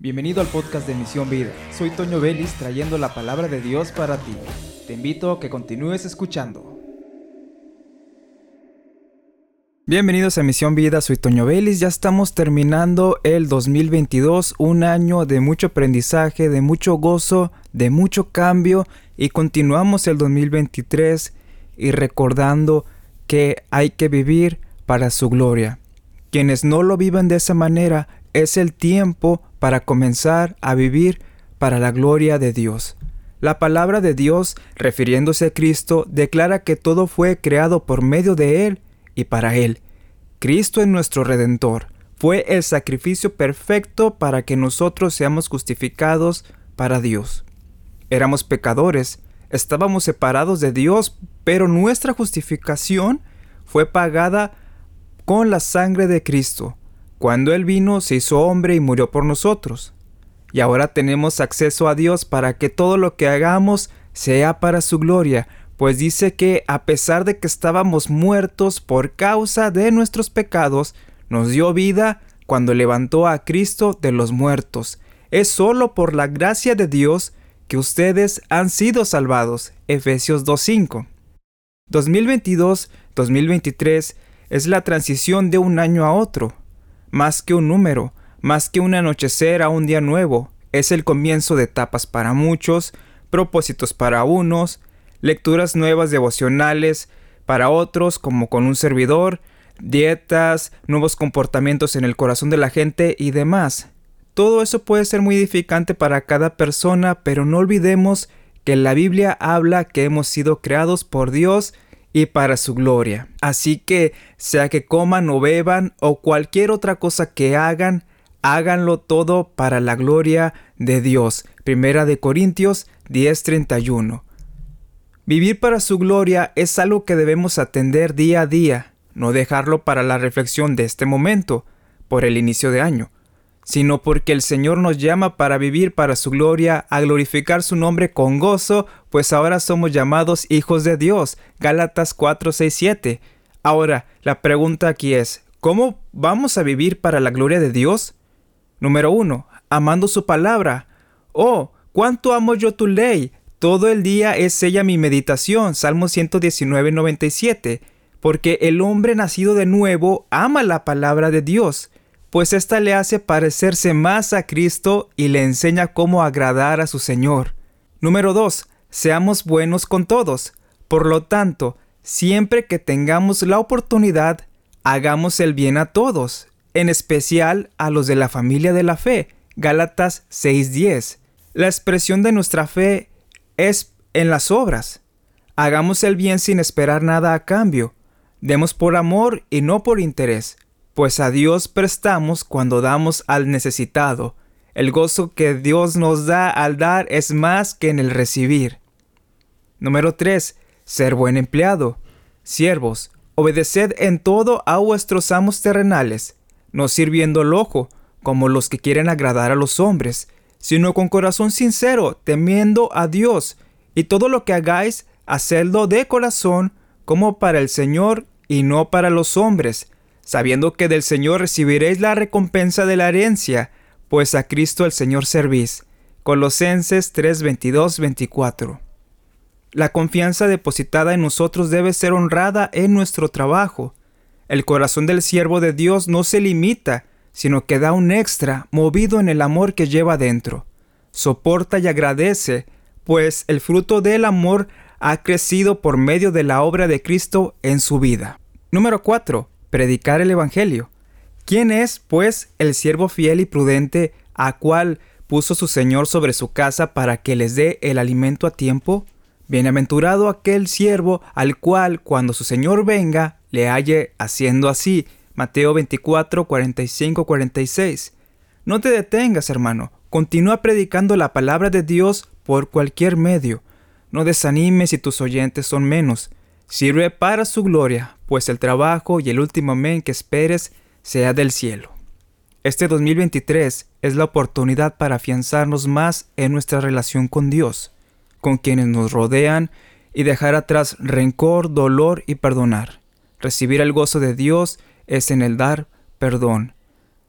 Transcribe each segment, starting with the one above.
Bienvenido al podcast de Misión Vida. Soy Toño Vélez trayendo la palabra de Dios para ti. Te invito a que continúes escuchando. Bienvenidos a Misión Vida, soy Toño Vélez. Ya estamos terminando el 2022, un año de mucho aprendizaje, de mucho gozo, de mucho cambio y continuamos el 2023 y recordando que hay que vivir para su gloria. Quienes no lo vivan de esa manera, es el tiempo para comenzar a vivir para la gloria de Dios. La palabra de Dios, refiriéndose a Cristo, declara que todo fue creado por medio de Él y para Él. Cristo es nuestro Redentor. Fue el sacrificio perfecto para que nosotros seamos justificados para Dios. Éramos pecadores, estábamos separados de Dios, pero nuestra justificación fue pagada con la sangre de Cristo. Cuando Él vino, se hizo hombre y murió por nosotros. Y ahora tenemos acceso a Dios para que todo lo que hagamos sea para su gloria, pues dice que a pesar de que estábamos muertos por causa de nuestros pecados, nos dio vida cuando levantó a Cristo de los muertos. Es solo por la gracia de Dios que ustedes han sido salvados. Efesios 2.5. 2022-2023 es la transición de un año a otro más que un número, más que un anochecer a un día nuevo. Es el comienzo de etapas para muchos, propósitos para unos, lecturas nuevas devocionales para otros, como con un servidor, dietas, nuevos comportamientos en el corazón de la gente y demás. Todo eso puede ser muy edificante para cada persona, pero no olvidemos que la Biblia habla que hemos sido creados por Dios y para su gloria. Así que, sea que coman o beban o cualquier otra cosa que hagan, háganlo todo para la gloria de Dios. Primera de Corintios 10:31. Vivir para su gloria es algo que debemos atender día a día, no dejarlo para la reflexión de este momento, por el inicio de año sino porque el Señor nos llama para vivir para su gloria, a glorificar su nombre con gozo, pues ahora somos llamados hijos de Dios. Gálatas 4, 6, 7. Ahora, la pregunta aquí es, ¿cómo vamos a vivir para la gloria de Dios? Número 1. Amando su palabra. Oh, cuánto amo yo tu ley. Todo el día es ella mi meditación. Salmo 119, 97. Porque el hombre nacido de nuevo ama la palabra de Dios pues ésta le hace parecerse más a Cristo y le enseña cómo agradar a su Señor. Número 2. Seamos buenos con todos. Por lo tanto, siempre que tengamos la oportunidad, hagamos el bien a todos, en especial a los de la familia de la fe. Gálatas 6:10. La expresión de nuestra fe es en las obras. Hagamos el bien sin esperar nada a cambio. Demos por amor y no por interés pues a Dios prestamos cuando damos al necesitado. El gozo que Dios nos da al dar es más que en el recibir. Número 3. Ser buen empleado. Siervos, obedeced en todo a vuestros amos terrenales, no sirviendo el ojo, como los que quieren agradar a los hombres, sino con corazón sincero, temiendo a Dios, y todo lo que hagáis, hacedlo de corazón, como para el Señor y no para los hombres, sabiendo que del Señor recibiréis la recompensa de la herencia, pues a Cristo el Señor servís. Colosenses 3, 24. La confianza depositada en nosotros debe ser honrada en nuestro trabajo. El corazón del siervo de Dios no se limita, sino que da un extra, movido en el amor que lleva dentro. Soporta y agradece, pues el fruto del amor ha crecido por medio de la obra de Cristo en su vida. Número 4 predicar el Evangelio. ¿Quién es, pues, el siervo fiel y prudente a cual puso su Señor sobre su casa para que les dé el alimento a tiempo? Bienaventurado aquel siervo al cual, cuando su Señor venga, le halle haciendo así. Mateo 24, 45, 46. No te detengas, hermano. Continúa predicando la palabra de Dios por cualquier medio. No desanimes si tus oyentes son menos. Sirve para su gloria, pues el trabajo y el último amén que esperes sea del cielo. Este 2023 es la oportunidad para afianzarnos más en nuestra relación con Dios, con quienes nos rodean y dejar atrás rencor, dolor y perdonar. Recibir el gozo de Dios es en el dar perdón.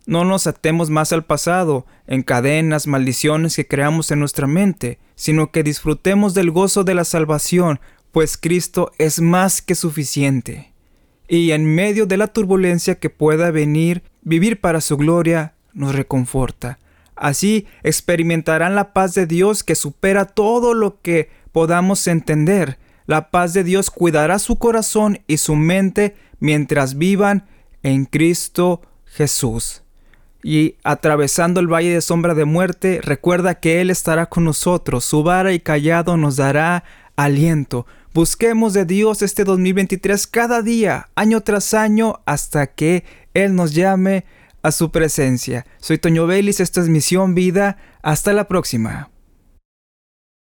No nos atemos más al pasado, en cadenas, maldiciones que creamos en nuestra mente, sino que disfrutemos del gozo de la salvación, pues Cristo es más que suficiente. Y en medio de la turbulencia que pueda venir, vivir para su gloria nos reconforta. Así experimentarán la paz de Dios que supera todo lo que podamos entender. La paz de Dios cuidará su corazón y su mente mientras vivan en Cristo Jesús. Y atravesando el valle de sombra de muerte, recuerda que Él estará con nosotros, su vara y callado nos dará aliento. Busquemos de Dios este 2023 cada día, año tras año, hasta que Él nos llame a su presencia. Soy Toño Vélez, esta es Misión Vida. Hasta la próxima.